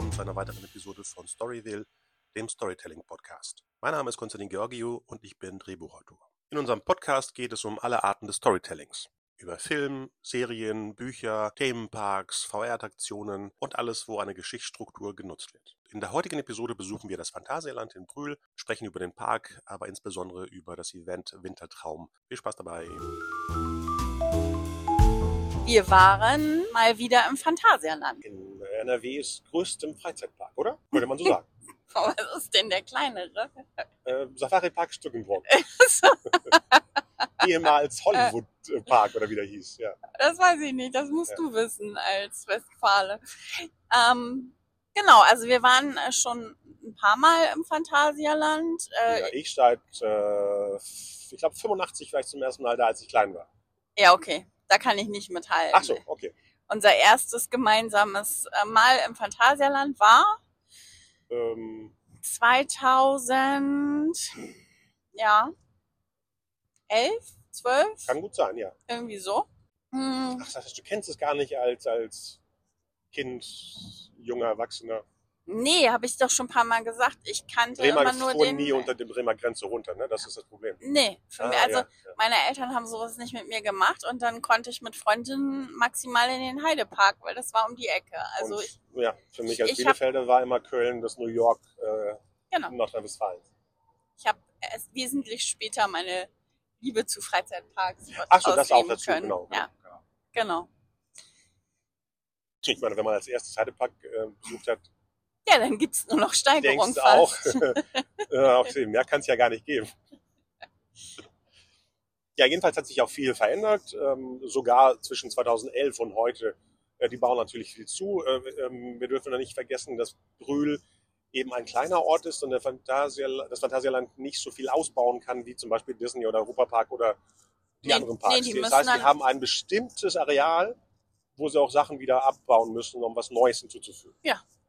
willkommen zu einer weiteren Episode von Storyville, dem Storytelling Podcast. Mein Name ist Konstantin Georgiou und ich bin Drehbuchautor. In unserem Podcast geht es um alle Arten des Storytellings. Über Film, Serien, Bücher, Themenparks, VR-Attraktionen und alles, wo eine Geschichtsstruktur genutzt wird. In der heutigen Episode besuchen wir das Phantasialand in Brühl, sprechen über den Park, aber insbesondere über das Event Wintertraum. Viel Spaß dabei! Wir waren mal wieder im Phantasialand. In NRWs größtem Freizeitpark, oder? Könnte man so sagen. Was ist denn der kleinere? äh, Safari Park Stückenbrock. Ehemals Hollywood Park oder wie der hieß, ja. Das weiß ich nicht, das musst Ja. du wissen als Westfale. Ähm, genau, also wir waren äh, schon ein paar Mal im Phantasialand. Äh, ja ich seit, äh, ich glaube 85 war ich zum ersten Mal da, als ich klein war. ja, okay, da kann ich nicht mithalten. Ach so, okay. Unser erstes gemeinsames äh, Mal im Phantasialand war Ähm, 2000, ja, 11, 12, kann gut sein, ja. irgendwie so. Hm, Ach, das heißt, du kennst es gar nicht als, als Kind, junger Erwachsener. Nee, habe ich doch schon ein paar Mal gesagt. Ich kannte Bremer immer nur den. nie unter der Bremer Grenze runter, ne? Das ist das Problem. Nee, für mich, Ah, also ja, ja. meine Eltern haben sowas nicht mit mir gemacht und dann konnte ich mit Freundinnen maximal in den Heidepark, weil das war um die Ecke. Also Und, ich, ja, für mich als ich hab- Bielefelder war immer Köln das New York äh, genau, Nordrhein-Westfalen. ich habe erst wesentlich später meine Liebe zu Freizeitparks Ach so, das auch dazu, können. genau. Ja, genau. genau. Ich meine, wenn man als erstes Heidepark äh, besucht hat, Ja, dann gibt's nur noch Steigerung denkst auch, äh, okay, mehr kann es ja gar nicht geben. Ja, jedenfalls hat sich auch viel verändert, ähm, sogar zwischen 2011 und heute. Äh, die bauen natürlich viel zu. Äh, ähm, wir dürfen da nicht vergessen, dass Brühl eben ein kleiner Ort ist und der Phantasia, das Phantasialand nicht so viel ausbauen kann, wie zum Beispiel Disney oder Europapark oder die Nee, anderen Parks. nee, die das heißt, die haben ein bestimmtes Areal, wo sie auch Sachen wieder abbauen müssen, um was Neues hinzuzufügen.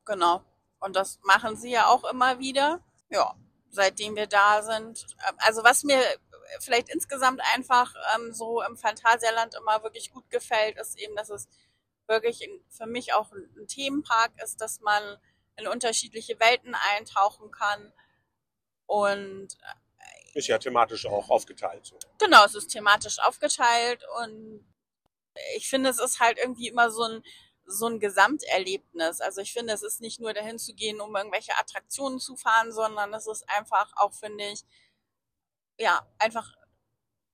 Genau. Und das machen sie ja auch immer wieder. Ja, seitdem wir da sind. Ähm, Also was mir vielleicht insgesamt einfach ähm, so im Phantasialand immer wirklich gut gefällt, ist eben, dass es wirklich in, für mich auch ein, ein Themenpark ist, dass man in unterschiedliche Welten eintauchen kann. Und äh, Ist ja thematisch auch aufgeteilt. So. genau, es ist thematisch aufgeteilt und ich finde, es ist halt irgendwie immer so ein, so ein Gesamterlebnis. Also ich finde, es ist nicht nur dahin zu gehen, um irgendwelche Attraktionen zu fahren, sondern es ist einfach auch, finde ich, ja, einfach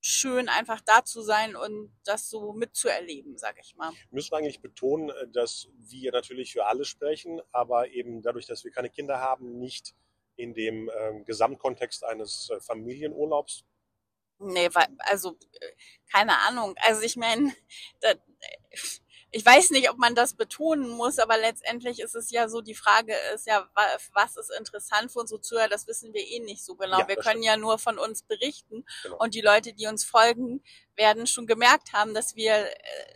schön, einfach da zu sein und das so mitzuerleben, sag ich mal. Wir müssen eigentlich betonen, äh, dass wir natürlich für alle sprechen, aber eben dadurch, dass wir keine Kinder haben, nicht in dem ähm, Gesamtkontext eines äh, Familienurlaubs. Nee, weil, also, äh, keine Ahnung. Also ich meine, da- ich weiß nicht, ob man das betonen muss, aber letztendlich ist es ja so, die Frage ist ja, wa- was ist interessant für unsere Zuhörer, das wissen wir eh nicht so genau. Ja, wir können ja nur von uns berichten Genau. und die Leute, die uns folgen, werden schon gemerkt haben, dass wir äh,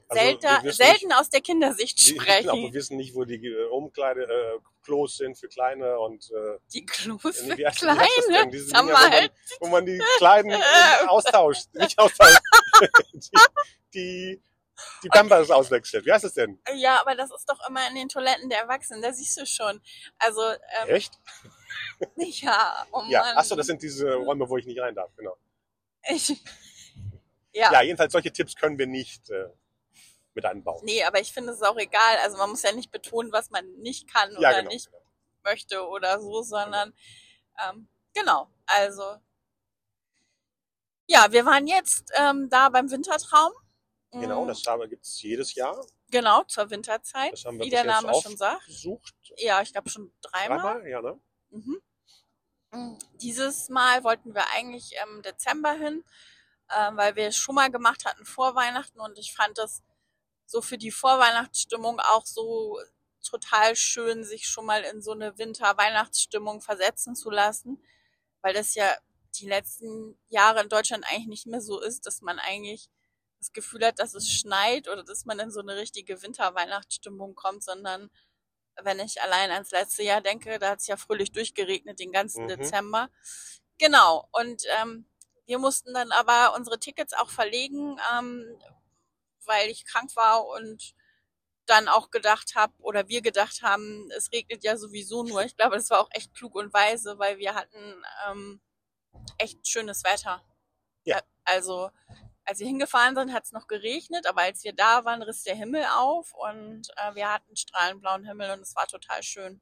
Also, selten, wir selten aus der Kindersicht Wir, sprechen. genau, wir wissen nicht, wo die äh, Umkleide, äh, Klos sind für Kleine und äh, die Klos für wie heißt- wie heißt Kleine. Diese Dinger, wo, man, wo man die Kleinen äh, austauscht, nicht austauscht, die, die, die Pampers auswechselt. Wie heißt es denn? Ja, aber das ist doch immer in den Toiletten der Erwachsenen, da siehst du schon. Also, ähm, Echt? ja, oh Ja, Mann. achso, das sind diese Räume, wo ich nicht rein darf, genau. Ich, ja. Ja, jedenfalls solche Tipps können wir nicht äh, mit einbauen. Nee, aber ich finde es auch egal. Also man muss ja nicht betonen, was man nicht kann ja, oder genau. nicht möchte oder so, sondern ähm, genau. Also ja, wir waren jetzt ähm, da beim Wintertraum. Genau, Mm, das haben, gibt's jedes Jahr. genau zur Winterzeit, Das haben wir wie der Name schon sagt. aufgesucht. Ja, ich glaube schon dreimal. Dreimal, ja, ne? Mhm. Mm, Dieses Mal wollten wir eigentlich im Dezember hin, ähm, weil wir es schon mal gemacht hatten vor Weihnachten und ich fand das so für die Vorweihnachtsstimmung auch so total schön, sich schon mal in so eine Winter-Weihnachtsstimmung versetzen zu lassen, weil das ja die letzten Jahre in Deutschland eigentlich nicht mehr so ist, dass man eigentlich das Gefühl hat, dass es schneit oder dass man in so eine richtige Winter-Weihnachtsstimmung kommt, sondern wenn ich allein ans letzte Jahr denke, da hat es ja fröhlich durchgeregnet den ganzen Mhm. Dezember. Genau. Und ähm, wir mussten dann aber unsere Tickets auch verlegen, ähm, weil ich krank war und dann auch gedacht habe oder wir gedacht haben, es regnet ja sowieso nur. Ich glaube, das war auch echt klug und weise, weil wir hatten ähm, echt schönes Wetter. Ja. Also als wir hingefahren sind, hat es noch geregnet, aber als wir da waren, riss der Himmel auf und äh, wir hatten strahlenblauen Himmel und es war total schön.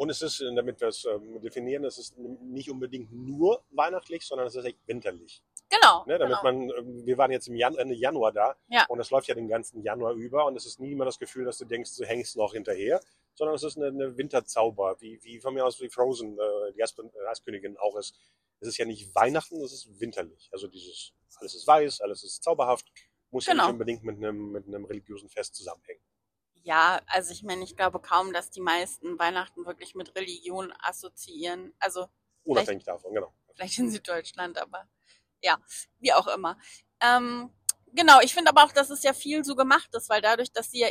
Und es ist, äh, damit wir es ähm, definieren, es ist nicht unbedingt nur weihnachtlich, sondern es ist echt winterlich. Genau. Ne? Damit genau. man, ähm, wir waren jetzt im Jan Ende Januar da Ja. und es läuft ja den ganzen Januar über und es ist nie immer das Gefühl, dass du denkst, du hängst noch hinterher, sondern es ist eine, eine Winterzauber, wie, wie von mir aus wie Frozen, äh, die Eis- Eiskönigin auch ist. Es ist ja nicht Weihnachten, es ist winterlich. Also dieses, alles ist weiß, alles ist zauberhaft, muss ja Genau. nicht unbedingt mit einem, mit einem religiösen Fest zusammenhängen. Ja, also ich meine, ich glaube kaum, dass die meisten Weihnachten wirklich mit Religion assoziieren. Also Unabhängig davon, genau. vielleicht in Süddeutschland, aber ja, wie auch immer. Ähm, genau, ich finde aber auch, dass es ja viel so gemacht ist, weil dadurch, dass sie ja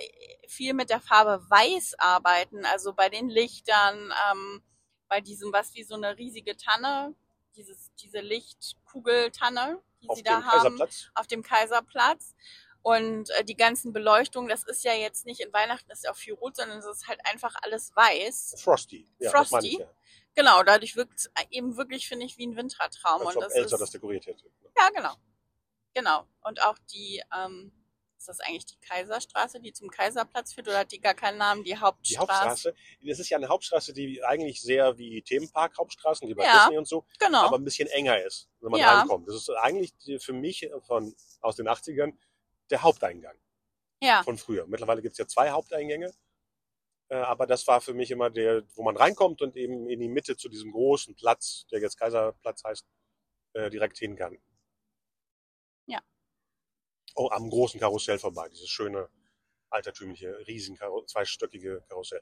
viel mit der Farbe Weiß arbeiten, also bei den Lichtern, ähm, bei diesem, was wie so eine riesige Tanne, dieses, diese Lichtkugeltanne, die Auf sie da haben auf dem Kaiserplatz. Und äh, die ganzen Beleuchtungen, das ist ja jetzt nicht in Weihnachten, ist ja auch viel rot, sondern es ist halt einfach alles weiß. Frosty. Ja, Frosty? ja. Genau, dadurch wirkt es eben wirklich, finde ich, wie ein Wintertraum. Als und ob das Elsa ist, das dekoriert hätte. ja, genau. Genau. Und auch die, ähm, ist das eigentlich die Kaiserstraße, die zum Kaiserplatz führt, oder hat die gar keinen Namen? Die Die Hauptstraße. Hauptstraße, das ist ja eine Hauptstraße, die eigentlich sehr wie Themenpark-Hauptstraßen, wie bei Ja. Disney und so, Genau. aber ein bisschen enger ist, wenn man Ja. reinkommt. Das ist eigentlich für mich von, aus den 80ern der Haupteingang ja, von früher. Mittlerweile gibt es ja zwei Haupteingänge, äh, aber das war für mich immer der, wo man reinkommt und eben in die Mitte zu diesem großen Platz, der jetzt Kaiserplatz heißt, äh, direkt hin kann. Ja. Oh, am großen Karussell vorbei, dieses schöne, altertümliche, riesen, zweistöckige Karussell.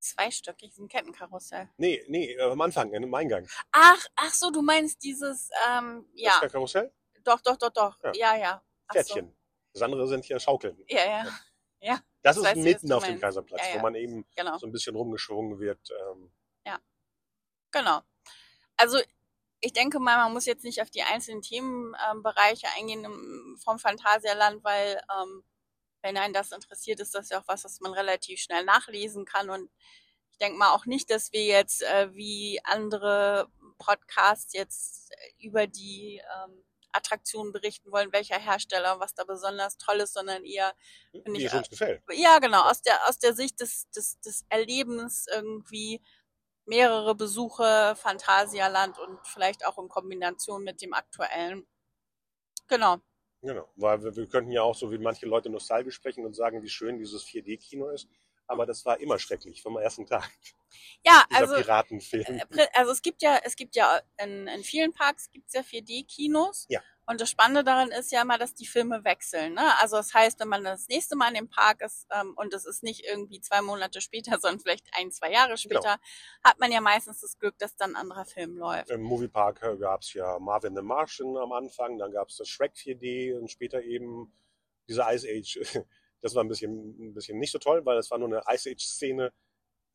zweistöckig, ist ein Kettenkarussell. Nee, nee, äh, am Anfang, im Eingang. Ach, ach so, du meinst dieses, ähm, Das ja, ist kein Karussell? doch, doch, doch, doch. Ja. Ja, ja. Ach so. Pferdchen. Das andere sind hier Schaukeln. Ja, ja, Das Ich ist mitten auf dem. Kaiserplatz, Ja, ja. wo man eben genau. so ein bisschen rumgeschwungen wird. Ähm, Genau. Also ich denke mal, man muss jetzt nicht auf die einzelnen Themenbereiche eingehen im, vom Phantasialand, weil ähm, wenn einen das interessiert, ist das ja auch was, was man relativ schnell nachlesen kann. Und ich denke mal auch nicht, dass wir jetzt äh, wie andere Podcasts jetzt äh, über die ähm, Attraktionen berichten wollen, welcher Hersteller und was da besonders toll ist, sondern eher Finde wie ich, es uns gefällt. ja, genau, aus der, aus der Sicht des, des, des Erlebens irgendwie mehrere Besuche, Phantasialand und vielleicht auch in Kombination mit dem aktuellen. Genau. Genau. Weil wir, wir könnten ja auch so wie manche Leute nostalgisch sprechen und sagen, wie schön dieses 4D-Kino ist. Aber das war immer schrecklich vom ersten Tag. Ja, also, Piratenfilm. äh, also es gibt ja, es gibt ja in, in vielen Parks gibt's ja 4D-Kinos. Ja. Und das Spannende daran ist ja immer, dass die Filme wechseln. Ne? Also das heißt, wenn man das nächste Mal in dem Park ist ähm, und es ist nicht irgendwie zwei Monate später, sondern vielleicht ein, zwei Jahre Genau. später, hat man ja meistens das Glück, dass dann ein anderer Film läuft. Im Moviepark gab es ja Marvin the Martian am Anfang, dann gab es das Shrek 4D und später eben diese Ice Age. Das war ein bisschen, ein bisschen nicht so toll, weil es war nur eine Ice Age-Szene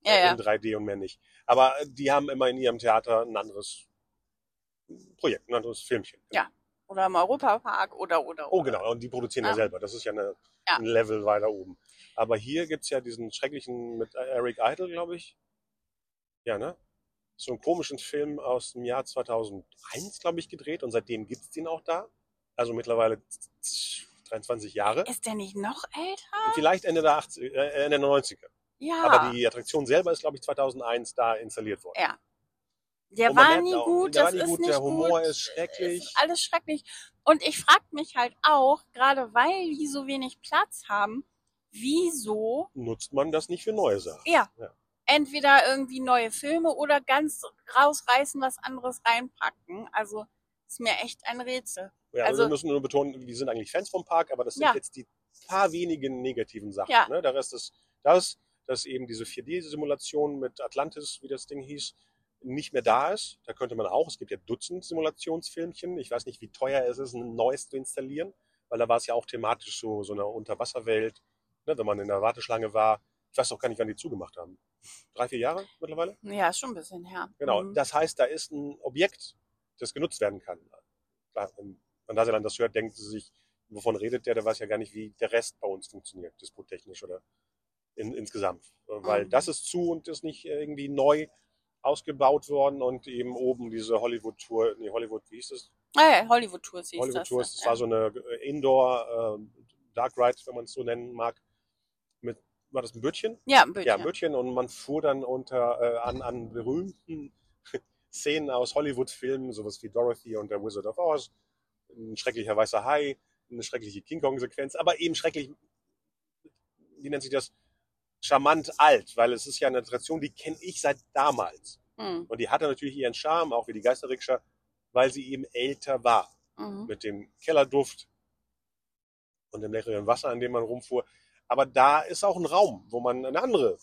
Ja, äh, ja. in 3D und mehr nicht. Aber die haben immer in ihrem Theater ein anderes Projekt, ein anderes Filmchen. Ja. Oder im Europapark oder, oder, Oh, oder. genau. Und die produzieren ja, Ja. selber. Das ist ja, eine, Ja. ein Level weiter oben. Aber hier gibt's ja diesen schrecklichen mit Eric Idle, glaube ich. Ja, ne? So einen komischen Film aus dem Jahr 2001, glaube ich, gedreht. Und seitdem gibt's den auch da. Also mittlerweile 23 Jahre. Ist der nicht noch älter? Vielleicht Ende der, 80, äh, Ende der 90er. Ja. Aber die Attraktion selber ist, glaube ich, 2001 da installiert worden. ja. Der war nie auch, gut, der das war nie ist gut, nicht der Humor gut. ist schrecklich. Ist alles schrecklich. Und ich frage mich halt auch, gerade weil die so wenig Platz haben, wieso Nutzt man das nicht für neue Sachen? ja, Ja. entweder irgendwie neue Filme oder ganz rausreißen, was anderes reinpacken. Also ist mir echt ein Rätsel. Ja, Also- also, wir müssen nur betonen, wir sind eigentlich Fans vom Park, aber das sind Ja. jetzt die paar wenigen negativen Sachen. Ja. Ne? Der Rest ist das, dass eben diese 4D-Simulation mit Atlantis, wie das Ding hieß, nicht mehr da ist. Da könnte man auch, es gibt ja Dutzend Simulationsfilmchen. Ich weiß nicht, wie teuer es ist, ein neues zu installieren, weil da war es ja auch thematisch so, so eine Unterwasserwelt, ne? wenn man in der Warteschlange war. Ich weiß auch gar nicht, wann die zugemacht haben. Drei, vier Jahre mittlerweile? Ja, ist schon ein bisschen her. Genau, Mhm. das heißt, da ist ein Objekt, das genutzt werden kann. Klar, wenn Phantasialand das hört, denkt sie sich, wovon redet der, der weiß ja gar nicht, wie der Rest bei uns funktioniert, disputtechnisch oder in, insgesamt. Weil Mhm. das ist zu und ist nicht irgendwie neu ausgebaut worden und eben oben diese Hollywood-Tour, nee, Hollywood, wie hieß das? Ah ja, Hollywood Tours hieß Hollywood das. Ne? das war so eine äh, Indoor äh, Dark Ride, wenn man es so nennen mag. Mit, war das ein Bötchen? ja, ein Bötchen. Ja, ein Bötchen und man fuhr dann unter äh, an, an berühmten Szenen aus Hollywood-Filmen, sowas wie Dorothy und der Wizard of Oz, ein schrecklicher weißer Hai, eine schreckliche King Kong-Sequenz, aber eben schrecklich, wie nennt sich das? Charmant alt, weil es ist ja eine Attraktion, die kenne ich seit damals. Mhm. Und die hatte natürlich ihren Charme, auch wie die Geisterrikscha, weil sie eben älter war. Mhm. Mit dem Kellerduft und dem leckeren Wasser, an dem man rumfuhr. Aber da ist auch ein Raum, wo man eine andere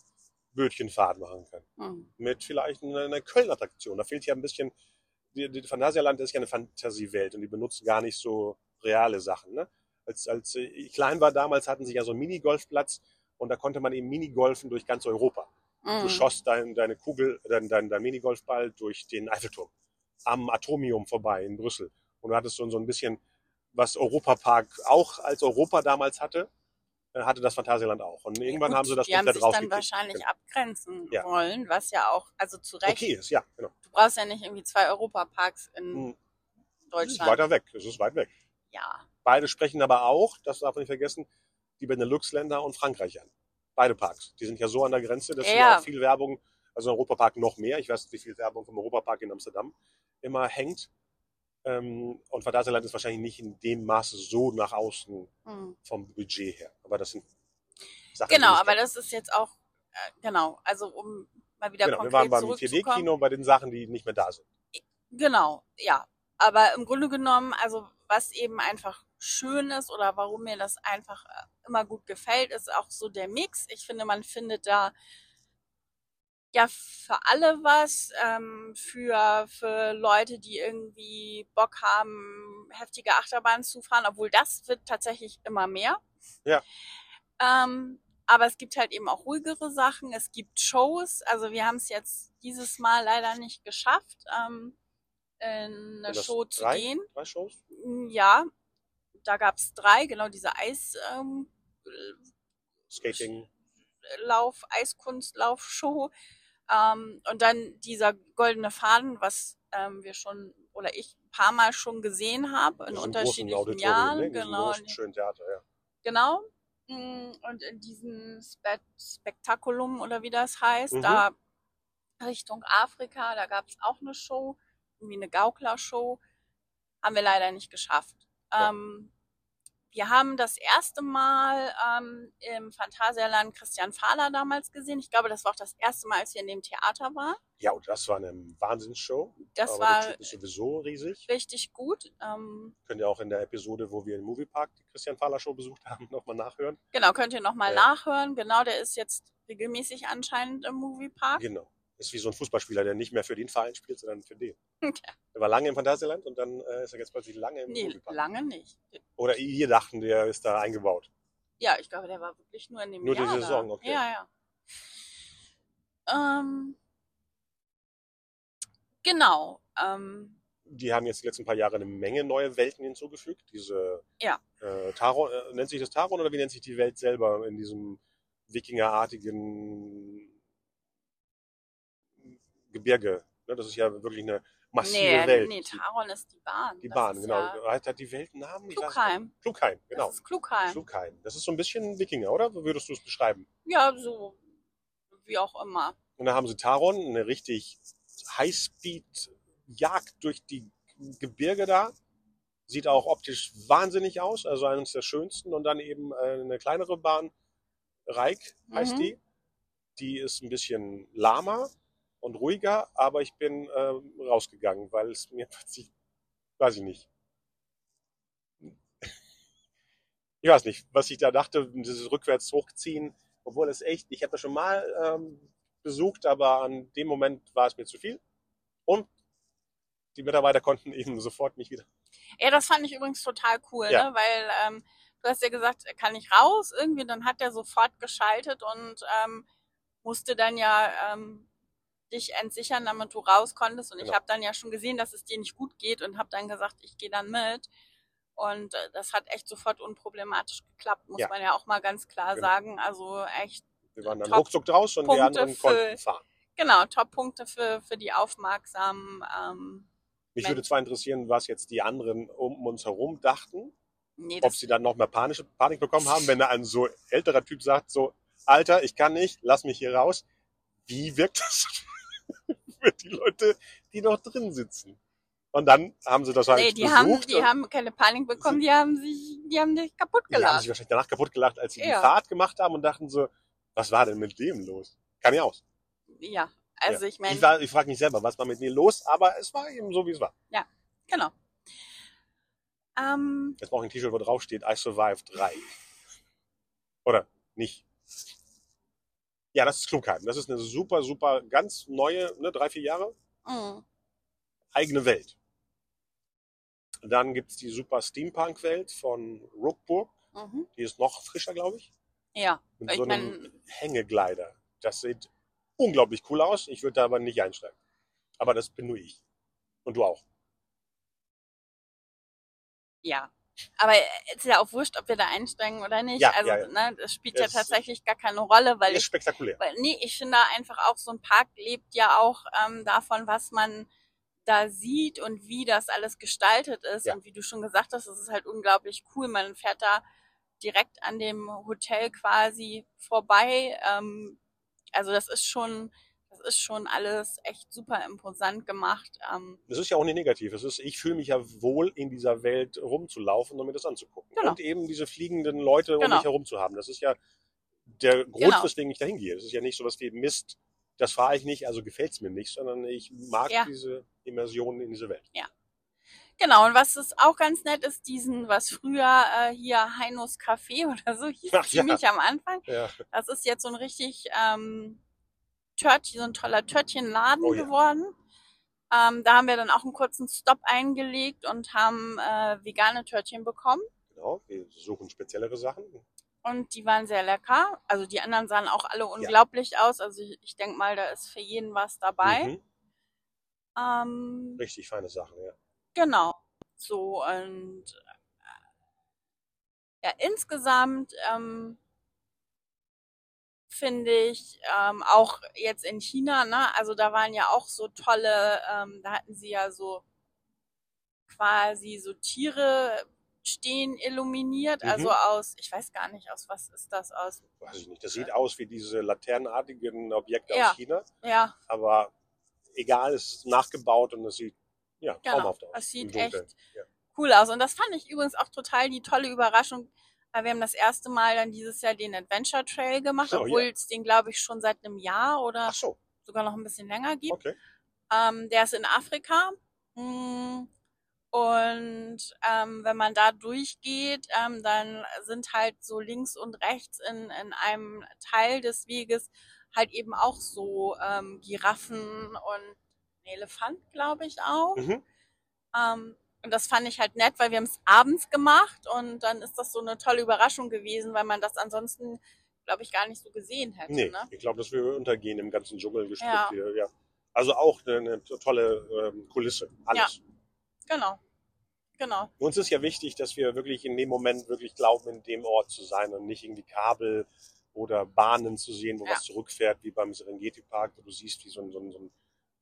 Bötchenfahrt machen kann. Mhm. Mit vielleicht einer, einer Köln-Attraktion. Da fehlt ja ein bisschen, die, die Phantasialand ist ja eine Fantasiewelt und die benutzen gar nicht so reale Sachen. Ne? Als, als ich klein war damals, hatten sie ja so einen Minigolfplatz und da konnte man eben Minigolfen durch ganz Europa. Du Mhm. schoss dein, deine Kugel, dein, dein, dein Minigolfball durch den Eiffelturm am Atomium vorbei in Brüssel. Und du hattest so, so ein bisschen, was Europapark auch als Europa damals hatte, äh, hatte das Phantasialand auch. Und irgendwann Gut, haben sie das die haben komplett sich dann rausgekriegt. wahrscheinlich Genau. abgrenzen Ja. wollen, was ja auch, also zu Recht, Okay ist, ja, genau. du brauchst ja nicht irgendwie zwei Europaparks in Hm, Es ist Deutschland. weiter weg. Es ist weit weg. Ja. Beide sprechen aber auch, das darf man nicht vergessen, die Benelux-Länder und Frankreich an. Beide Parks. Die sind ja so an der Grenze, dass Ja, auch viel Werbung, also Europapark noch mehr, ich weiß nicht, wie viel Werbung vom Europapark in Amsterdam immer hängt. Ähm, und Phantasialand ist wahrscheinlich nicht in dem Maße so nach außen Hm. vom Budget her. Aber das sind Sachen, Genau, aber das ist jetzt auch, äh, genau, also um mal wieder Genau, wir konkret waren beim zurückzukommen. 4D-Kino bei den Sachen, die nicht mehr da sind. Genau, ja. Aber im Grunde genommen, also was eben einfach schön ist oder warum mir das einfach äh, immer gut gefällt, ist auch so der Mix. Ich finde, man findet da ja für alle was, ähm, für, für Leute, die irgendwie Bock haben, heftige Achterbahnen zu fahren, obwohl das wird tatsächlich immer mehr. Ja. Ähm, aber es gibt halt eben auch ruhigere Sachen. Es gibt Shows. Also wir haben es jetzt dieses Mal leider nicht geschafft, ähm, in eine Show zu drei? gehen. Drei Shows? Ja, da gab es drei, genau diese Eislauf, ähm, Skating. Lauf, Eiskunstlauf-Show. Ähm, und dann dieser goldene Faden, was ähm, wir schon oder ich ein paar Mal schon gesehen habe in unterschiedlichen Jahren. ne? Genau, schönen Theater, ja. genau. Mm, Und in diesem Spe Spektakulum oder wie das heißt, Mhm. da Richtung Afrika, da gab es auch eine Show, irgendwie eine Gaukler-Show. Haben wir leider nicht geschafft. Ja. Ähm, wir haben das erste Mal ähm, im Phantasialand Christian Fahler damals gesehen. Ich glaube, das war auch das erste Mal, als wir in dem Theater waren. Ja, und das war eine Wahnsinnsshow. Das aber war der sowieso riesig. richtig gut. Ähm, Könnt ihr auch in der Episode, wo wir im Moviepark die Christian Fahler Show besucht haben, nochmal nachhören. genau, könnt ihr nochmal Ja. nachhören. Genau, der ist jetzt regelmäßig anscheinend im Moviepark. Genau. Ist wie so ein Fußballspieler, der nicht mehr für den Verein spielt, sondern für den. Ja. Der war lange im Phantasialand und dann äh, ist er jetzt plötzlich lange im Nee, Moviepark. lange nicht. Oder ihr dachten, der ist da eingebaut. Ja, ich glaube, der war wirklich nur in dem Nur die Jahr Saison, da. okay. Ja, ja. Ähm, genau. Ähm, Die haben jetzt die letzten paar Jahre eine Menge neue Welten hinzugefügt. Diese Ja. äh, Taron, äh, nennt sich das Taron oder wie nennt sich die Welt selber in diesem Wikingerartigen Gebirge? Ne, das ist ja wirklich eine massive nee, Welt. nee, Taron ist die Bahn. Die Das Bahn, ist genau. Ja Hat, hat die Welt einen Namen? Klugheim. Klugheim, genau. Das ist Klugheim. Klugheim. Das ist so ein bisschen Wikinger, oder? Wie würdest du es beschreiben? Ja, so wie auch immer. Und dann haben sie Taron, eine richtig Highspeed-Jagd durch die Gebirge da. Sieht auch optisch wahnsinnig aus, also eines der schönsten. Und dann eben äh, eine kleinere Bahn, Reik heißt Mhm. die. Die ist ein bisschen lahmer und ruhiger, aber ich bin ähm, rausgegangen, weil es mir plötzlich, weiß ich nicht. Ich weiß nicht, was ich da dachte, dieses rückwärts hochziehen, obwohl es echt, ich habe das schon mal ähm, besucht, aber an dem Moment war es mir zu viel. Und die Mitarbeiter konnten eben sofort mich wieder. Ja, das fand ich übrigens total cool, Ja. ne? weil ähm, du hast ja gesagt, kann ich raus irgendwie, dann hat er sofort geschaltet und ähm, musste dann ja ähm, dich entsichern, damit du raus konntest. Und ich Genau. habe dann ja schon gesehen, dass es dir nicht gut geht und habe dann gesagt, ich gehe dann mit. Und äh, das hat echt sofort unproblematisch geklappt, muss Ja. man ja auch mal ganz klar Genau. sagen. Also echt, Wir waren dann ruckzuck draus und die Punkte anderen für- konnten fahren. genau, Top-Punkte für, für die aufmerksamen. Ähm, Mich Mensch. würde zwar interessieren, was jetzt die anderen um uns herum dachten, nee, ob sie dann noch mehr panische Panik bekommen haben, wenn da ein so älterer Typ sagt, so, Alter, ich kann nicht, lass mich hier raus. Wie wirkt das für die Leute, die noch drin sitzen? Und dann haben sie das halt nee, die haben, die haben keine Panik bekommen, die haben sich, die haben dich kaputt die haben gelacht. sich wahrscheinlich danach kaputt gelacht, als sie die Ja. Fahrt gemacht haben und dachten so, was war denn mit dem los? Kann ja aus. Ja, also Ja. ich meine, Ich, war- ich frage mich selber, was war mit mir los, aber es war eben so, wie es war. genau. Ähm, Jetzt brauche ich ein T-Shirt, wo drauf steht, I survived 3. Oder nicht. Ja, das ist Klugheim. Das ist eine super, super, ganz neue, ne, drei, vier Jahre, mh, eigene Welt. Dann gibt's die super Steampunk-Welt von Rookburg. mhm. Die ist noch frischer, glaube ich. ja, Mit Ich so einem mein- Hängegleiter. Das sieht unglaublich cool aus. Ich würde da aber nicht einsteigen. Aber das bin nur ich. Und du auch. ja. Aber es ist ja auch wurscht, ob wir da einsteigen oder nicht. Ja, also, ja, ja. ne, das spielt ja Es- tatsächlich gar keine Rolle, weil ist ich spektakulär. Weil, nee, ich finde einfach auch, so ein Park lebt ja auch ähm, davon, was man da sieht und wie das alles gestaltet ist. Ja. Und wie du schon gesagt hast, es ist halt unglaublich cool. Man fährt da direkt an dem Hotel quasi vorbei. Ähm, also das ist schon, das ist schon alles echt super imposant gemacht. Ähm, Das ist ja auch nicht negativ. Es ist, ich fühle mich ja wohl in dieser Welt rumzulaufen und mir das anzugucken. Genau. Und eben diese fliegenden Leute um Genau. mich herum zu haben. Das ist ja der Grund, Genau. weswegen ich da hingehe. Es ist ja nicht so was wie Mist, das fahre ich nicht, also gefällt es mir nicht, sondern ich mag Ja. diese Immersion in diese Welt. genau, und was ist auch ganz nett ist, diesen, was früher äh, hier Heinos Café oder so hieß, Ach, ja. ziemlich am Anfang. Ja. Das ist jetzt so ein richtig ähm, Törtchen, so ein toller Törtchenladen Oh ja. geworden. Ähm, da haben wir dann auch einen kurzen Stop eingelegt und haben äh, vegane Törtchen bekommen. Genau, wir suchen speziellere Sachen. Und die waren sehr lecker. Also die anderen sahen auch alle unglaublich aus. Also ich, ich denke mal, da ist für jeden was dabei. Mhm. Ähm, Richtig feine Sachen, ja. Genau. So und äh, ja, insgesamt ähm, finde ich ähm, auch jetzt in China, ne, also da waren ja auch so tolle, ähm, da hatten sie ja so quasi so Tiere stehen illuminiert, Mhm. also aus, ich weiß gar nicht, aus was ist das aus? Weiß ich nicht. Das sieht aus wie diese laternenartigen Objekte Ja. aus China, Ja, aber egal, es ist nachgebaut und es sieht ja Genau. traumhaft aus. Es sieht echt Ja. cool aus. Und das fand ich übrigens auch total die tolle Überraschung. Äh, Wir haben das erste Mal dann dieses Jahr den Adventure Trail gemacht, So, obwohl ja. es den, glaube ich, schon seit einem Jahr oder so, sogar noch ein bisschen länger gibt. okay. Ähm, der ist in Afrika. Mm, Und ähm, wenn man da durchgeht, ähm, dann sind halt so links und rechts in, in einem Teil des Weges halt eben auch so ähm, Giraffen und Elefant, glaube ich auch. Mhm. Ähm, und das fand ich halt nett, weil wir haben es abends gemacht und dann ist das so eine tolle Überraschung gewesen, weil man das ansonsten, glaube ich, gar nicht so gesehen hätte. Nee, Ne? ich glaube, das würde untergehen im ganzen Dschungelgestrüpp Ja. hier. Ja. Also auch eine, eine tolle ähm, Kulisse. Alles. Genau. Genau. Uns ist ja wichtig, dass wir wirklich in dem Moment wirklich glauben, in dem Ort zu sein und nicht irgendwie Kabel oder Bahnen zu sehen, wo Ja. was zurückfährt, wie beim Serengeti Park, wo du siehst, wie so ein, so ein, so ein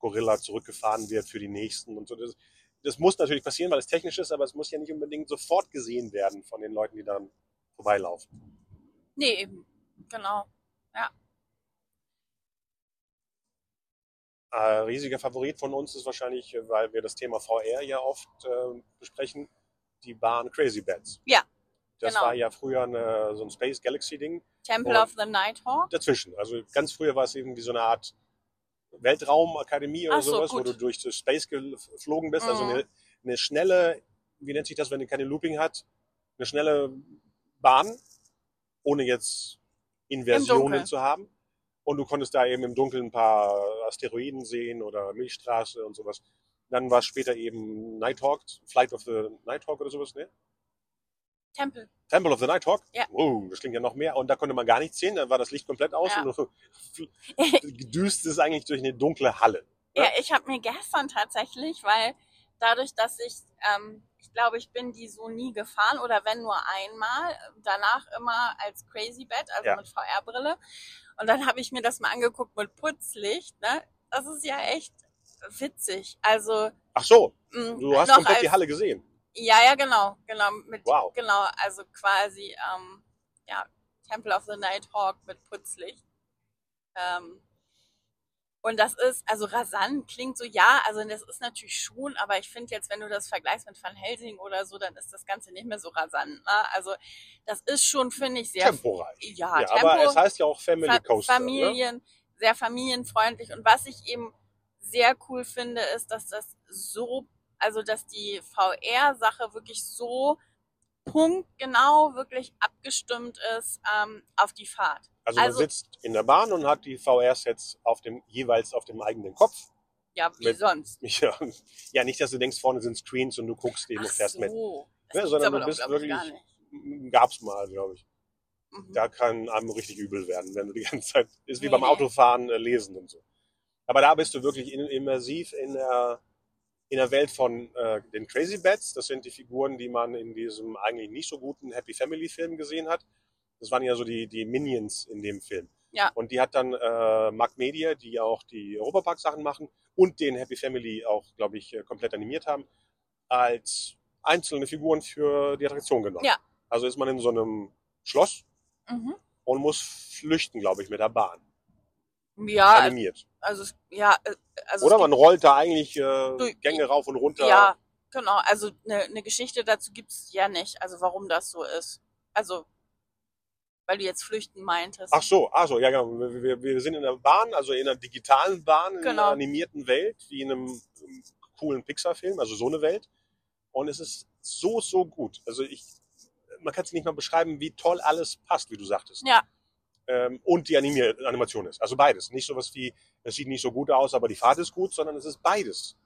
Gorilla zurückgefahren wird für die nächsten und so. Das, das muss natürlich passieren, weil es technisch ist, aber es muss ja nicht unbedingt sofort gesehen werden von den Leuten, die dann vorbeilaufen. Nee, eben. Genau. Äh, riesiger Favorit von uns ist wahrscheinlich, äh, weil wir das Thema VR ja oft äh, besprechen, die Bahn Crazy Beds. Ja, Das genau. war ja früher eine, so ein Space Galaxy Ding. Temple of the Nighthawk. dazwischen. Also ganz früher war es irgendwie so eine Art Weltraumakademie oder so, sowas, wo gut. du durch das Space geflogen bist. Also Mhm. eine, eine schnelle, wie nennt sich das, wenn die keine Looping hat? Eine schnelle Bahn, ohne jetzt Inversionen zu haben. Und du konntest da eben im Dunkeln ein paar Asteroiden sehen oder Milchstraße und sowas. Dann war es später eben Nighthawk, Flight of the Nighthawk oder sowas, ne? Temple. Temple of the Nighthawk. Ja. Oh, das klingt ja noch mehr. Und da konnte man gar nichts sehen, dann war das Licht komplett aus Ja. und du gedüst es eigentlich durch eine dunkle Halle. Ja, ich habe mir gestern tatsächlich, weil dadurch, dass ich ähm, ich glaube, ich bin die so nie gefahren oder wenn nur einmal. Danach immer als Crazy Bed, also Ja. mit VR-Brille. Und dann habe ich mir das mal angeguckt mit Putzlicht. Ne? Das ist ja echt witzig. Also Ach so, mh, du hast komplett als, die Halle gesehen. Ja, ja, genau, genau. Mit, Wow. Genau, also quasi ähm, ja, Temple of the Nighthawk mit Putzlicht. Ähm, und das ist, also rasant klingt so, ja, also das ist natürlich schon, aber ich finde jetzt, wenn du das vergleichst mit Van Helsing oder so, dann ist das Ganze nicht mehr so rasant. Ne? Also das ist schon, finde ich, sehr Temporeich. ja, Ja, Tempo, aber es heißt ja auch Family Fa Coaster. Ne? Familien, sehr familienfreundlich. Und was ich eben sehr cool finde, ist, dass das so, also dass die VR-Sache wirklich so punktgenau wirklich abgestimmt ist ähm, auf die Fahrt. Also man Also- sitzt in der Bahn und hat die VR-Sets auf dem, jeweils auf dem eigenen Kopf. Ja, wie Mit- sonst. Ja, ja, nicht, dass du denkst, vorne sind Screens und du guckst eben und Ach fährst mit. so. Das Ja, gibt's sondern du bist wirklich-. Gab's mal, glaube ich. Mhm. Da kann einem richtig übel werden, wenn du die ganze Zeit, ist wie Nee, beim nee. Autofahren äh, lesen und so. Aber da bist du wirklich in, immersiv in der, in der Welt von äh, den Crazy Bats. Das sind die Figuren, die man in diesem eigentlich nicht so guten Happy Family Film gesehen hat. Das waren ja so die, die Minions in dem Film. Ja. Und die hat dann äh, Mark Media, die auch die Europapark Sachen machen und den Happy Family auch, glaube ich, äh, komplett animiert haben, als einzelne Figuren für die Attraktion genommen. Ja. Also ist man in so einem Schloss Mhm. und muss flüchten, glaube ich, mit der Bahn. Ja, Animiert. Also ja, äh, also Oder man rollt da eigentlich äh, Du- Gänge rauf und runter. Ja, genau. Also eine, eine Geschichte dazu gibt's ja nicht. Also warum das so ist. Also, weil du jetzt flüchten meintest. Ach so, ach so, ja genau. Wir, wir, wir sind in der Bahn, also in einer digitalen Bahn, in Genau. einer animierten Welt, wie in einem ähm, coolen Pixar-Film, also so eine Welt. Und es ist so, so gut. Also ich, man kann es nicht mal beschreiben, wie toll alles passt, wie du sagtest. Ja. Ähm, und die Animier Animation ist. Also beides. Nicht sowas wie, es sieht nicht so gut aus, aber die Fahrt ist gut, sondern es ist beides.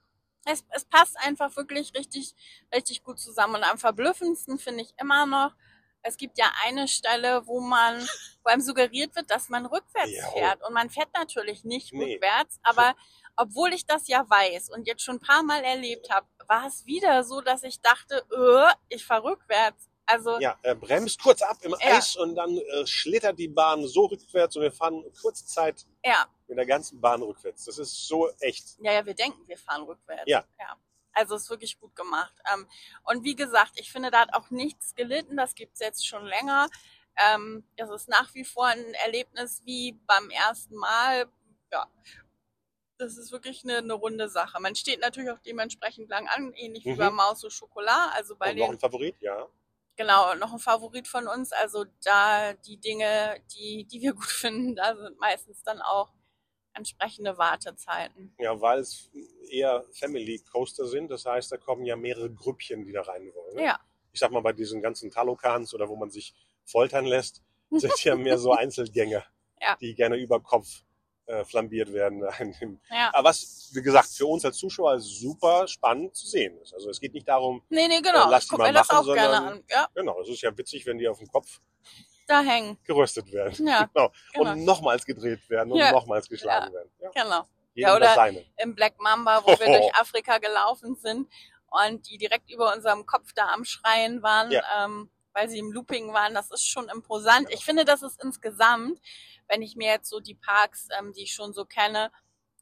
Es, es passt einfach wirklich richtig, richtig gut zusammen. Und am verblüffendsten finde ich immer noch, es gibt ja eine Stelle, wo man, wo einem suggeriert wird, dass man rückwärts Ja. fährt. Und man fährt natürlich nicht Nee. rückwärts, aber obwohl ich das ja weiß und jetzt schon ein paar Mal erlebt habe, war es wieder so, dass ich dachte, äh, ich fahre rückwärts. Also Ja, er bremst kurz ab im Ja. Eis und dann äh, schlittert die Bahn so rückwärts und wir fahren kurze Zeit ja, mit der ganzen Bahn rückwärts. Das ist so echt. Ja, ja, wir denken, wir fahren rückwärts. Ja. ja. Also ist wirklich gut gemacht. Ähm, und wie gesagt, ich finde, da hat auch nichts gelitten. Das gibt's jetzt schon länger. Ähm, das ist nach wie vor ein Erlebnis wie beim ersten Mal. Ja. Das ist wirklich eine, eine runde Sache. Man steht natürlich auch dementsprechend lang an, ähnlich wie Mhm. bei Maus und Schokolade. Also bei und noch den ein Favorit, ja. Genau, noch ein Favorit von uns. Also da die Dinge, die, die wir gut finden, da sind meistens dann auch entsprechende Wartezeiten. Ja, weil es eher Family Coaster sind. Das heißt, da kommen ja mehrere Grüppchen, die da rein wollen. Ne? Ja. Ich sag mal, bei diesen ganzen Talokans oder wo man sich foltern lässt, sind ja mehr so Einzelgänger, Ja. die gerne über Kopf äh, flambiert werden. Ja. Aber was, wie gesagt, für uns als Zuschauer super spannend zu sehen ist. Also es geht nicht darum, Nee, nee, genau. Äh, lass ich die mal machen, sondern- an. Ja, genau, es ist ja witzig, wenn die auf dem Kopf da hängen. geröstet werden. Ja, Genau. genau. Und nochmals gedreht werden und nochmals geschlagen werden. Genau. Jedem Ja, oder-. Im Black Mamba, wo wir durch Afrika gelaufen sind und die direkt über unserem Kopf da am Schreien waren, ähm, weil sie im Looping waren, das ist schon imposant. Ich finde, das ist insgesamt, wenn ich mir jetzt so die Parks, ähm, die ich schon so kenne,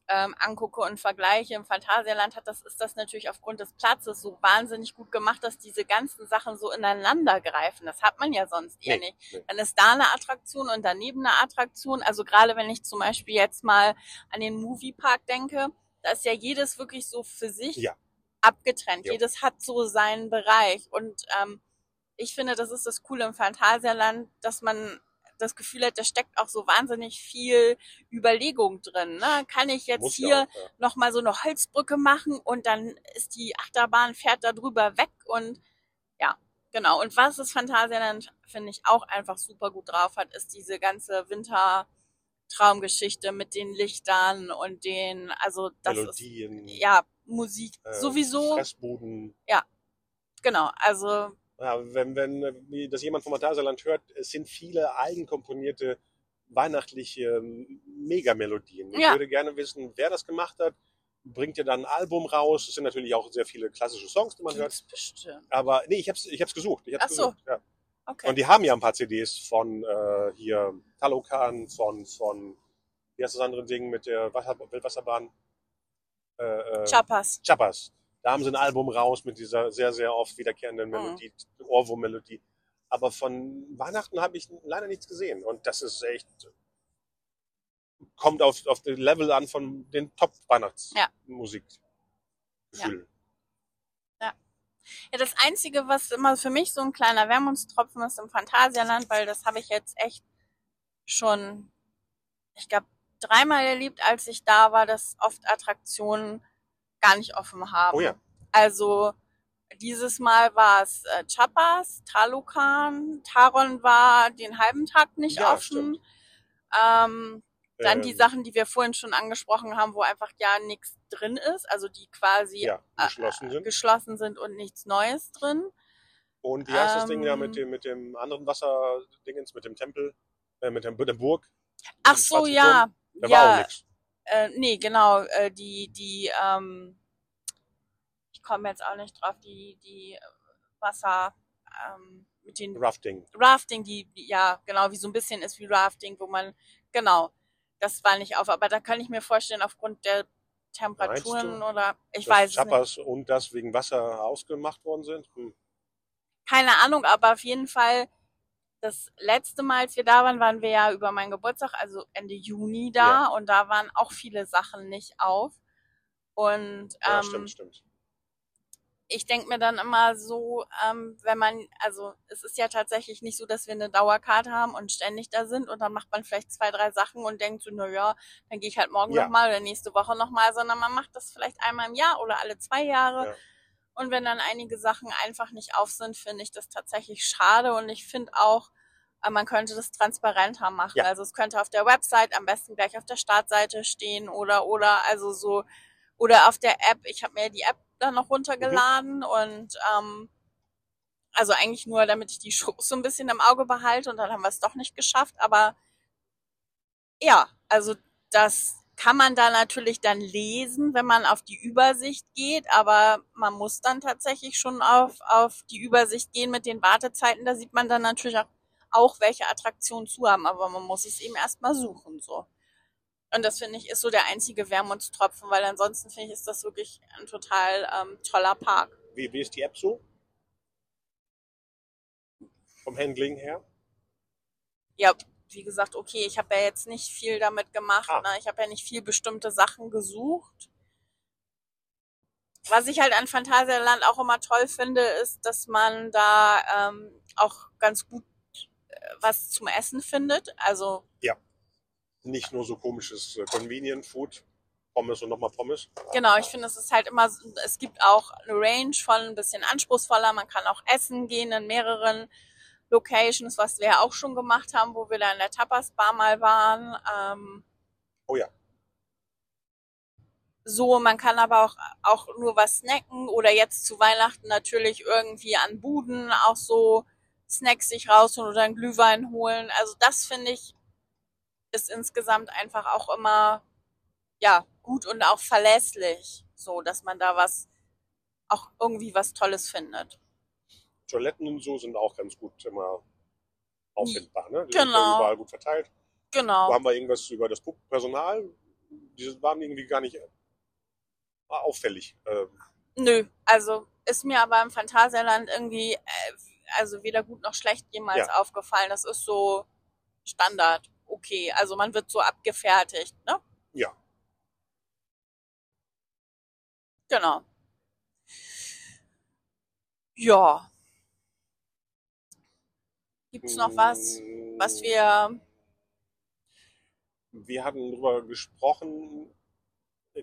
ähm, angucke und vergleiche im Phantasialand hat, das ist das natürlich aufgrund des Platzes so wahnsinnig gut gemacht, dass diese ganzen Sachen so ineinander greifen. Das hat man ja sonst eher Nee, nicht. nee. Dann ist da eine Attraktion und daneben eine Attraktion. Also gerade wenn ich zum Beispiel jetzt mal an den Moviepark denke, da ist ja jedes wirklich so für sich Ja. abgetrennt. Jo. Jedes hat so seinen Bereich. Und ähm, ich finde, das ist das Coole im Phantasialand, dass man das Gefühl hat, da steckt auch so wahnsinnig viel Überlegung drin. Ne? Kann ich jetzt Muss hier ja auch, ja. nochmal so eine Holzbrücke machen und dann ist die Achterbahn, fährt da drüber weg und ja, genau. Und was das Phantasialand, finde ich, auch einfach super gut drauf hat, ist diese ganze Wintertraumgeschichte mit den Lichtern und den, also das Melodien, ist, ja, Musik äh, sowieso, Fressbuden. genau, also Ja, wenn, wenn wie das jemand vom Phantasialand hört, es sind viele eigenkomponierte weihnachtliche ähm, Megamelodien. Ich Ja. würde gerne wissen, wer das gemacht hat, bringt ja dann ein Album raus. Es sind natürlich auch sehr viele klassische Songs, die man hört. Gibt's bestimmt. Aber nee, ich hab's, ich hab's gesucht. Ich hab's Ach so. gesucht. Ja. Okay. Und die haben ja ein paar CDs von äh, hier Talokan, von, von, wie heißt das andere Ding mit der Wasser, Wildwasserbahn? Äh, äh, Chapas. Chapas. Da haben sie ein Album raus mit dieser sehr, sehr oft wiederkehrenden Mhm. Melodie, Ohrwurm-Melodie. Aber von Weihnachten habe ich leider nichts gesehen. Und das ist echt, kommt auf, auf den Level an von den Ja. Top-Weihnachtsmusik. Gefühl. Ja, das Einzige, was immer für mich so ein kleiner Wermutstropfen ist im Phantasialand, weil das habe ich jetzt echt schon, ich glaube, dreimal erlebt, als ich da war, dass oft Attraktionen gar nicht offen haben. Oh ja. Also dieses Mal war es äh, Chapas, Talukan, Taron war den halben Tag nicht Ja, offen. Ähm, dann Ähm, die Sachen, die wir vorhin schon angesprochen haben, wo einfach ja nichts drin ist, also die quasi ja, äh, geschlossen sind. geschlossen sind und nichts Neues drin. Und wie heißt das Ding Ähm, mit dem, mit dem anderen Wasserdingens, mit dem Tempel, äh, mit, dem, mit der Burg? Ach so, ja. Turm? Da war auch ja, nichts. Äh, nee, genau, äh, die, die, ähm, ich komme jetzt auch nicht drauf, die, die Wasser, ähm, mit den Rafting. Rafting, die, die, ja, genau, wie so ein bisschen ist wie Rafting, wo man, genau, das war nicht auf, aber da kann ich mir vorstellen, aufgrund der Temperaturen oder, ich weiß es nicht. Und das wegen Wasser ausgemacht worden sind? Hm. keine Ahnung, aber auf jeden Fall, das letzte Mal, als wir da waren, waren wir ja über meinen Geburtstag, also Ende Juni da Ja. und da waren auch viele Sachen nicht auf. Und Ja, ähm, stimmt, stimmt. ich denke mir dann immer so, ähm, wenn man, also es ist ja tatsächlich nicht so, dass wir eine Dauerkarte haben und ständig da sind und dann macht man vielleicht zwei, drei Sachen und denkt so, na ja, dann gehe ich halt morgen Ja. nochmal oder nächste Woche nochmal, sondern man macht das vielleicht einmal im Jahr oder alle zwei Jahre. Ja. Und wenn dann einige Sachen einfach nicht auf sind, finde ich das tatsächlich schade und ich finde auch, äh, man könnte das transparenter machen. Ja. Also es könnte auf der Website am besten gleich auf der Startseite stehen oder oder also so oder auf der App. Ich habe mir die App dann noch runtergeladen und ähm, also eigentlich nur, damit ich die Shows so ein bisschen im Auge behalte und dann haben wir es doch nicht geschafft. Aber ja, also das kann man da natürlich dann lesen, wenn man auf die Übersicht geht, aber man muss dann tatsächlich schon auf, auf die Übersicht gehen mit den Wartezeiten. Da sieht man dann natürlich auch, auch welche Attraktionen zu haben, aber man muss es eben erstmal suchen, so. Und das finde ich ist so der einzige Wermutstropfen, weil ansonsten finde ich, ist das wirklich ein total ähm, toller Park. Wie, wie ist die App so? Vom Handling her? Ja, wie gesagt, okay, ich habe ja jetzt nicht viel damit gemacht. Ah. Ne? Ich habe ja nicht viel bestimmte Sachen gesucht. Was ich halt an Phantasialand auch immer toll finde, ist, dass man da ähm, auch ganz gut äh, was zum Essen findet. Also Nicht nur so komisches äh, Convenient Food, Pommes und nochmal Pommes. genau, ich finde, es ist halt immer, es gibt auch eine Range von ein bisschen anspruchsvoller. Man kann auch essen gehen in mehreren Locations, was wir ja auch schon gemacht haben, wo wir da in der Tapas Bar mal waren. Ähm, Oh ja. so, man kann aber auch, auch nur was snacken oder jetzt zu Weihnachten natürlich irgendwie an Buden auch so Snacks sich rausholen oder einen Glühwein holen. Also das finde ich ist insgesamt einfach auch immer ja gut und auch verlässlich, so dass man da was auch irgendwie was Tolles findet. Toiletten und so sind auch ganz gut immer auffindbar. Ne? Die sind Genau. ja überall gut verteilt. Genau. Wo haben wir irgendwas über das Personal? Die waren irgendwie gar nicht äh, auffällig. Ähm, Nö, also ist mir aber im Phantasialand irgendwie äh, also weder gut noch schlecht jemals Ja. aufgefallen. Das ist so Standard. Okay, also man wird so abgefertigt, ne? ja. Genau. Ja. Gibt's noch was, was wir Wir hatten darüber gesprochen,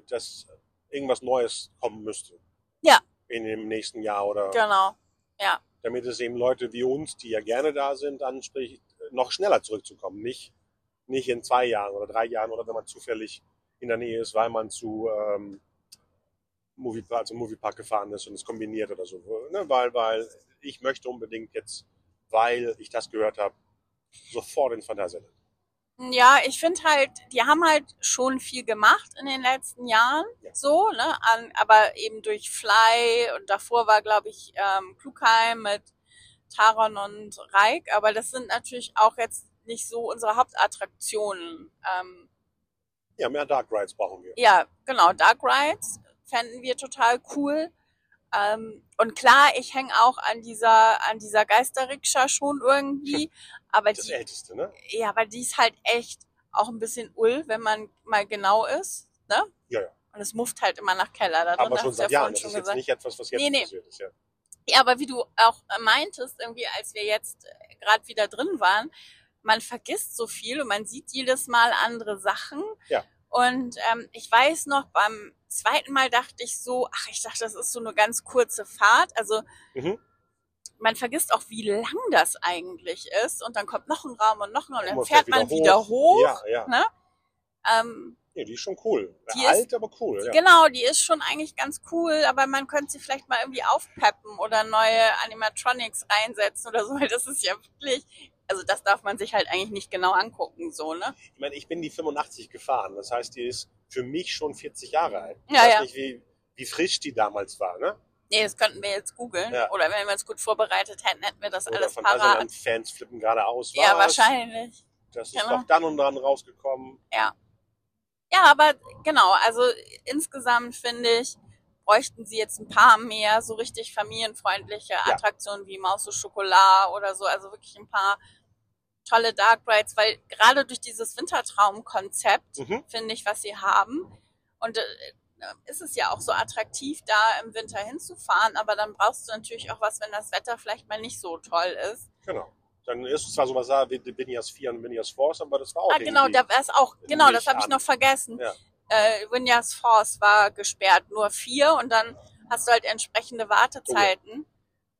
dass irgendwas Neues kommen müsste. Ja. In dem nächsten Jahr oder genau. damit es eben Leute wie uns, die ja gerne da sind, anspricht, noch schneller zurückzukommen. Nicht, nicht in zwei Jahren oder drei Jahren oder wenn man zufällig in der Nähe ist, weil man zu ähm, Moviepark, zum Moviepark gefahren ist und es kombiniert oder so. Ne? Weil, weil ich möchte unbedingt jetzt, weil ich das gehört habe, sofort ins Phantasialand. Ja, ich finde halt, die haben halt schon viel gemacht in den letzten Jahren, Ja. so, ne? An, aber eben durch Fly und davor war, glaube ich, ähm, Klugheim mit Taron und Reik, aber das sind natürlich auch jetzt nicht so unsere Hauptattraktionen. Ähm, Ja, mehr Dark Rides brauchen wir. ja, genau, Dark Rides fänden wir total cool. Ähm, und klar, ich hänge auch an dieser, an dieser Geisterrikscha schon irgendwie, aber Das die, Älteste, ne? ja, aber die ist halt echt auch ein bisschen ull, wenn man mal genau ist, ne? Ja, ja. Und es mufft halt immer nach Keller. Da drin, Aber schon du ja seit Jahren. Das ist jetzt nicht etwas, was jetzt Nee, nee. passiert ist. Ja. Ja, aber wie du auch meintest, irgendwie, als wir jetzt äh, gerade wieder drin waren, man vergisst so viel und man sieht jedes Mal andere Sachen. Ja. Und ähm, ich weiß noch, beim zweiten Mal dachte ich so, ach, ich dachte, das ist so eine ganz kurze Fahrt. Also Mhm. man vergisst auch, wie lang das eigentlich ist. Und dann kommt noch ein Raum und noch ein Raum und dann fährt fährt man wieder hoch. Ja, ja. Ne? Ähm, Nee, die ist schon cool. Die Alt, aber cool. Ja. Genau, die ist schon eigentlich ganz cool, aber man könnte sie vielleicht mal irgendwie aufpeppen oder neue Animatronics reinsetzen oder so, weil das ist ja wirklich, also das darf man sich halt eigentlich nicht genau angucken, so, ne? Ich meine, ich bin die 85 gefahren. Das heißt, die ist für mich schon 40 Jahre alt. Ich Ja, weiß ja. nicht, wie, wie frisch die damals war, ne? Nee, das könnten wir jetzt googeln. Ja. Oder wenn wir uns gut vorbereitet hätten, hätten wir das Oder alles parat. Phantasialand-Fans flippen gerade aus. Ja, wahrscheinlich. Das ist Genau. doch dann und dann rausgekommen. Ja, aber genau, also insgesamt finde ich, bräuchten sie jetzt ein paar mehr so richtig familienfreundliche Attraktionen wie Maus und Schokolade oder so, also wirklich ein paar tolle Dark Rides, weil gerade durch dieses Wintertraum-Konzept Mhm. finde ich, was sie haben. Und äh, ist es ja auch so attraktiv, da im Winter hinzufahren, aber dann brauchst du natürlich auch was, wenn das Wetter vielleicht mal nicht so toll ist. Genau. Dann ist es zwar sowas da wie Binias 4 und Binias Force, aber das war auch Ah, genau, da wäre es auch, genau, das habe ich noch vergessen. Ja. Äh, Vinyas Force war gesperrt, nur vier und dann hast du halt entsprechende Wartezeiten.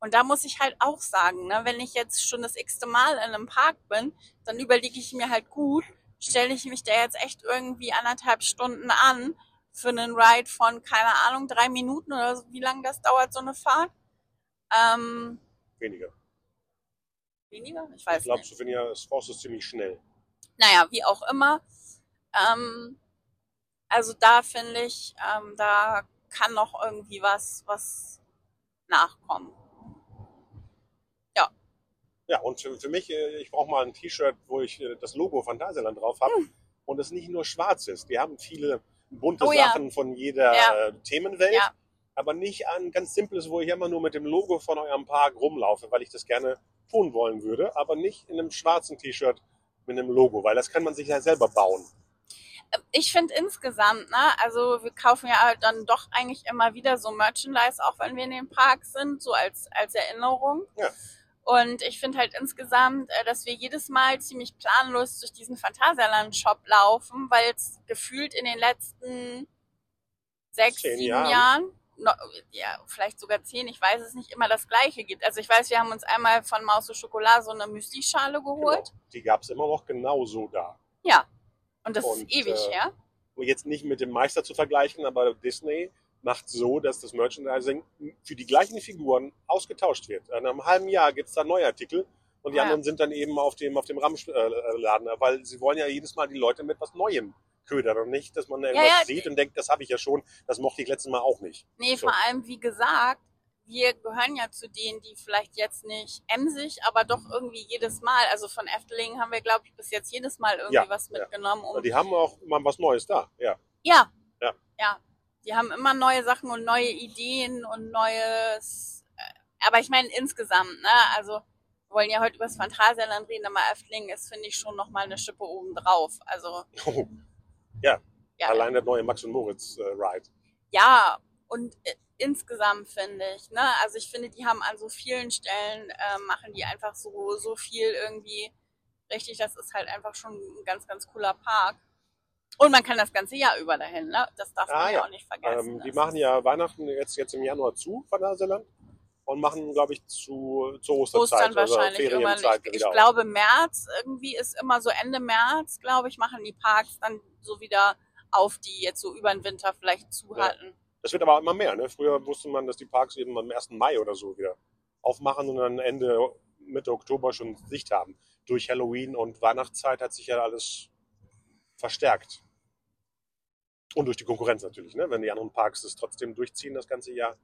Und da muss ich halt auch sagen, ne, wenn ich jetzt schon das x-te Mal in einem Park bin, dann überlege ich mir halt gut, stelle ich mich da jetzt echt irgendwie anderthalb Stunden an für einen Ride von, keine Ahnung, drei Minuten oder so, wie lange das dauert, so eine Fahrt. Ähm, weniger. weniger? Ich weiß Ich glaube, nicht. so Binias Force ist ziemlich schnell. naja, wie auch immer. Ähm, also da finde ich, ähm, da kann noch irgendwie was, was nachkommen. Ja, und für, für mich, äh, ich brauche mal ein T-Shirt, wo ich äh, das Logo Phantasialand drauf habe und es nicht nur schwarz ist. Die haben viele bunte Hm. Oh ja. Sachen von jeder Ja. äh, Themenwelt, Ja. aber nicht ein ganz simples, wo ich immer nur mit dem Logo von eurem Park rumlaufe, weil ich das gerne tun wollen würde, aber nicht in einem schwarzen T-Shirt mit einem Logo, weil das kann man sich ja selber bauen. Ich finde insgesamt, ne, also wir kaufen ja dann doch eigentlich immer wieder so Merchandise, auch wenn wir in den Parks sind, so als, als Erinnerung. Ja. Und ich finde halt insgesamt, äh, dass wir jedes Mal ziemlich planlos durch diesen Phantasialand-Shop laufen, weil es gefühlt in den letzten sechs, sieben Jahren. Jahren, no, ja, vielleicht sogar zehn, ich weiß es nicht, immer das Gleiche gibt. Also ich weiß, wir haben uns einmal von Maus und Schokolade so eine Müsli-Schale geholt. Genau. Die gab es immer noch genauso da. Ja. Und das Und, ist ewig äh, her. jetzt nicht mit dem Meister zu vergleichen, aber Disney macht so, dass das Merchandising für die gleichen Figuren ausgetauscht wird. In einem halben Jahr gibt es da neue Artikel und die Ja. anderen sind dann eben auf dem, auf dem Ramschladen, weil sie wollen ja jedes Mal die Leute mit was Neuem ködern und nicht, dass man irgendwas ja, sieht und denkt, das habe ich ja schon, das mochte ich letztes Mal auch nicht. Nee, So. vor allem, wie gesagt, wir gehören ja zu denen, die vielleicht jetzt nicht emsig, aber doch irgendwie jedes Mal, also von Efteling haben wir, glaube ich, bis jetzt jedes Mal irgendwie Ja, was ja. mitgenommen. Um, Die haben auch mal was Neues da, ja. ja, Ja. ja. Die haben immer neue Sachen und neue Ideen und neues. äh, Aber ich meine insgesamt, ne? Also wir wollen ja heute über das Phantasialand reden, aber Efteling ist, finde ich, schon nochmal eine Schippe oben drauf. Also ja, Allein der neue Max und Moritz äh, Ride. ja, und äh, insgesamt finde ich, ne, also ich finde, die haben an so vielen Stellen, äh, machen die einfach so, so viel irgendwie richtig. Das ist halt einfach schon ein ganz, ganz cooler Park. Und man kann das ganze Jahr über dahin, ne? Das darf Ah, man ja auch nicht vergessen. Ähm, die machen ja Weihnachten jetzt, jetzt im Januar zu, Phantasialand. Und machen, glaube ich, zu, zur Osterzeit, Ostern wahrscheinlich immer Ferienzeit nicht. Ich auf. glaube, März irgendwie ist immer so Ende März, glaube ich, machen die Parks dann so wieder auf, die jetzt so über den Winter vielleicht zu Ja. hatten. Das wird aber immer mehr. Ne? Früher wusste man, dass die Parks eben am 1. Mai oder so wieder aufmachen und dann Ende, Mitte Oktober schon Sicht haben. durch Halloween und Weihnachtszeit hat sich ja alles verstärkt. Und durch die Konkurrenz natürlich. Ne? Wenn die anderen Parks das trotzdem durchziehen das ganze Jahr,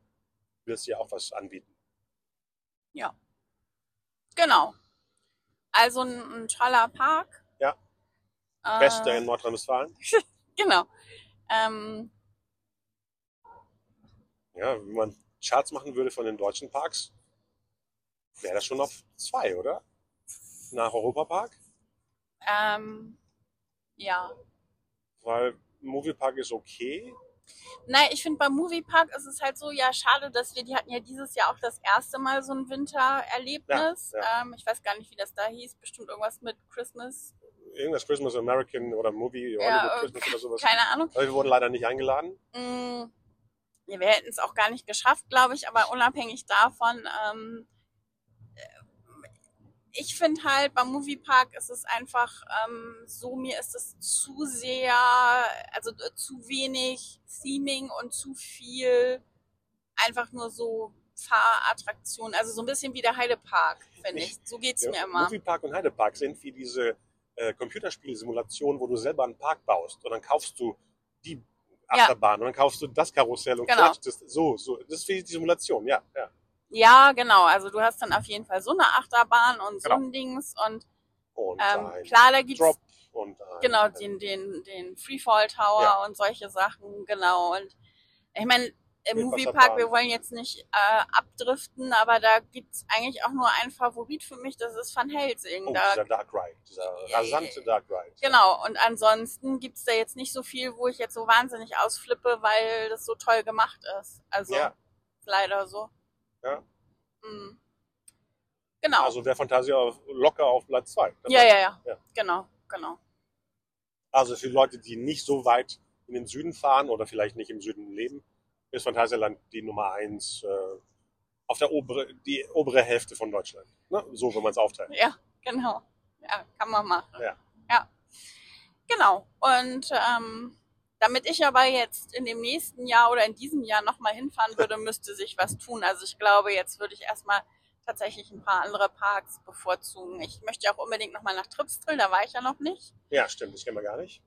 wirst du ja auch was anbieten. Ja. Genau. Also ein, ein toller Park. Ja. Äh, Beste in Nordrhein-Westfalen. Genau. Ähm, Ja, wenn man Charts machen würde von den deutschen Parks, wäre das schon auf zwei, oder? Nach Europapark? ähm, ja. Weil Moviepark ist okay. Nein, ich finde beim Moviepark ist es halt so, ja, schade, dass wir, die hatten ja dieses Jahr auch das erste Mal so ein Wintererlebnis. Ja, ja. Ähm, ich weiß gar nicht, wie das da hieß, bestimmt irgendwas mit Christmas. Irgendwas Christmas American oder Movie Hollywood Ja, Christmas oder sowas. Keine Ahnung. Aber wir wurden leider nicht eingeladen. Mm, wir hätten es auch gar nicht geschafft, glaube ich, aber unabhängig davon, ähm, äh, ich finde halt beim Moviepark ist es einfach ähm, so, mir ist es zu sehr, also äh, zu wenig Theming und zu viel einfach nur so Fahrattraktionen, also so ein bisschen wie der Heidepark, finde ich. So geht's Ja, mir immer. Moviepark und Heidepark sind wie diese äh, Computerspielsimulationen, wo du selber einen Park baust und dann kaufst du die Achterbahn und dann kaufst du das Karussell und Genau. klatscht das. So, so. Das ist wie die Simulation, ja. ja. Ja, genau. Also du hast dann auf jeden Fall so eine Achterbahn und so Genau. ein Dings und Und ähm, klar, da gibt's Drop und ein, Genau, den, den, den Freefall Tower Ja. und solche Sachen, genau. Und ich meine, im Moviepark, wir wollen jetzt nicht äh, abdriften, aber da gibt's eigentlich auch nur einen Favorit für mich, das ist Van Helsing. Oh, da, dieser Dark Ride, dieser rasante Dark Ride. genau, und ansonsten gibt's da jetzt nicht so viel, wo ich jetzt so wahnsinnig ausflippe, weil das so toll gemacht ist. Also Ja. leider so. Ja. Mhm. Genau. Also wäre Fantasia locker auf Platz zwei. ja, ja, ja, Ja. Genau, genau. Also für Leute, die nicht so weit in den Süden fahren oder vielleicht nicht im Süden leben, ist Phantasialand die Nummer eins äh, auf der obere, die obere Hälfte von Deutschland. Ne? So, wenn man es aufteilt. Ja, genau. Ja, kann man machen. Ja. ja. Genau. Und ähm, damit ich aber jetzt in dem nächsten Jahr oder in diesem Jahr nochmal hinfahren würde, müsste sich was tun. Also ich glaube, jetzt würde ich erstmal tatsächlich ein paar andere Parks bevorzugen. Ich möchte ja auch unbedingt nochmal nach Tripsdrill, da war ich ja noch nicht. Ja, stimmt, das kennen wir gar nicht.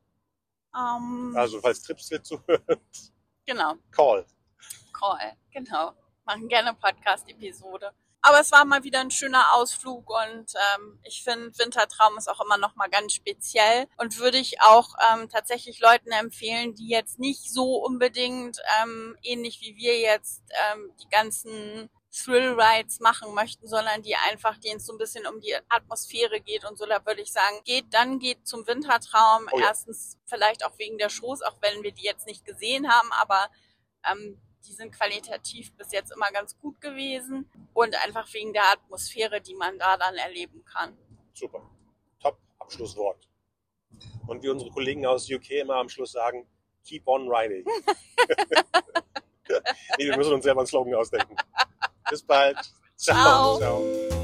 Ähm, Also falls Trips hier zuhört, genau. call. Call, genau. Machen gerne Podcast-Episode. Aber es war mal wieder ein schöner Ausflug und ähm, ich finde, Wintertraum ist auch immer noch mal ganz speziell und würde ich auch ähm, tatsächlich Leuten empfehlen, die jetzt nicht so unbedingt ähm, ähnlich wie wir jetzt ähm, die ganzen Thrill-Rides machen möchten, sondern die einfach, denen es so ein bisschen um die Atmosphäre geht und so, da würde ich sagen, geht, dann geht zum Wintertraum. Oh ja. Erstens vielleicht auch wegen der Shows, auch wenn wir die jetzt nicht gesehen haben, aber ähm, die sind qualitativ bis jetzt immer ganz gut gewesen und einfach wegen der Atmosphäre, die man da dann erleben kann. Super. Top Abschlusswort. Und wie unsere Kollegen aus UK immer am Schluss sagen, keep on riding. nee, wir müssen uns selber einen Slogan ausdenken. Bis bald. Ciao. Ciao.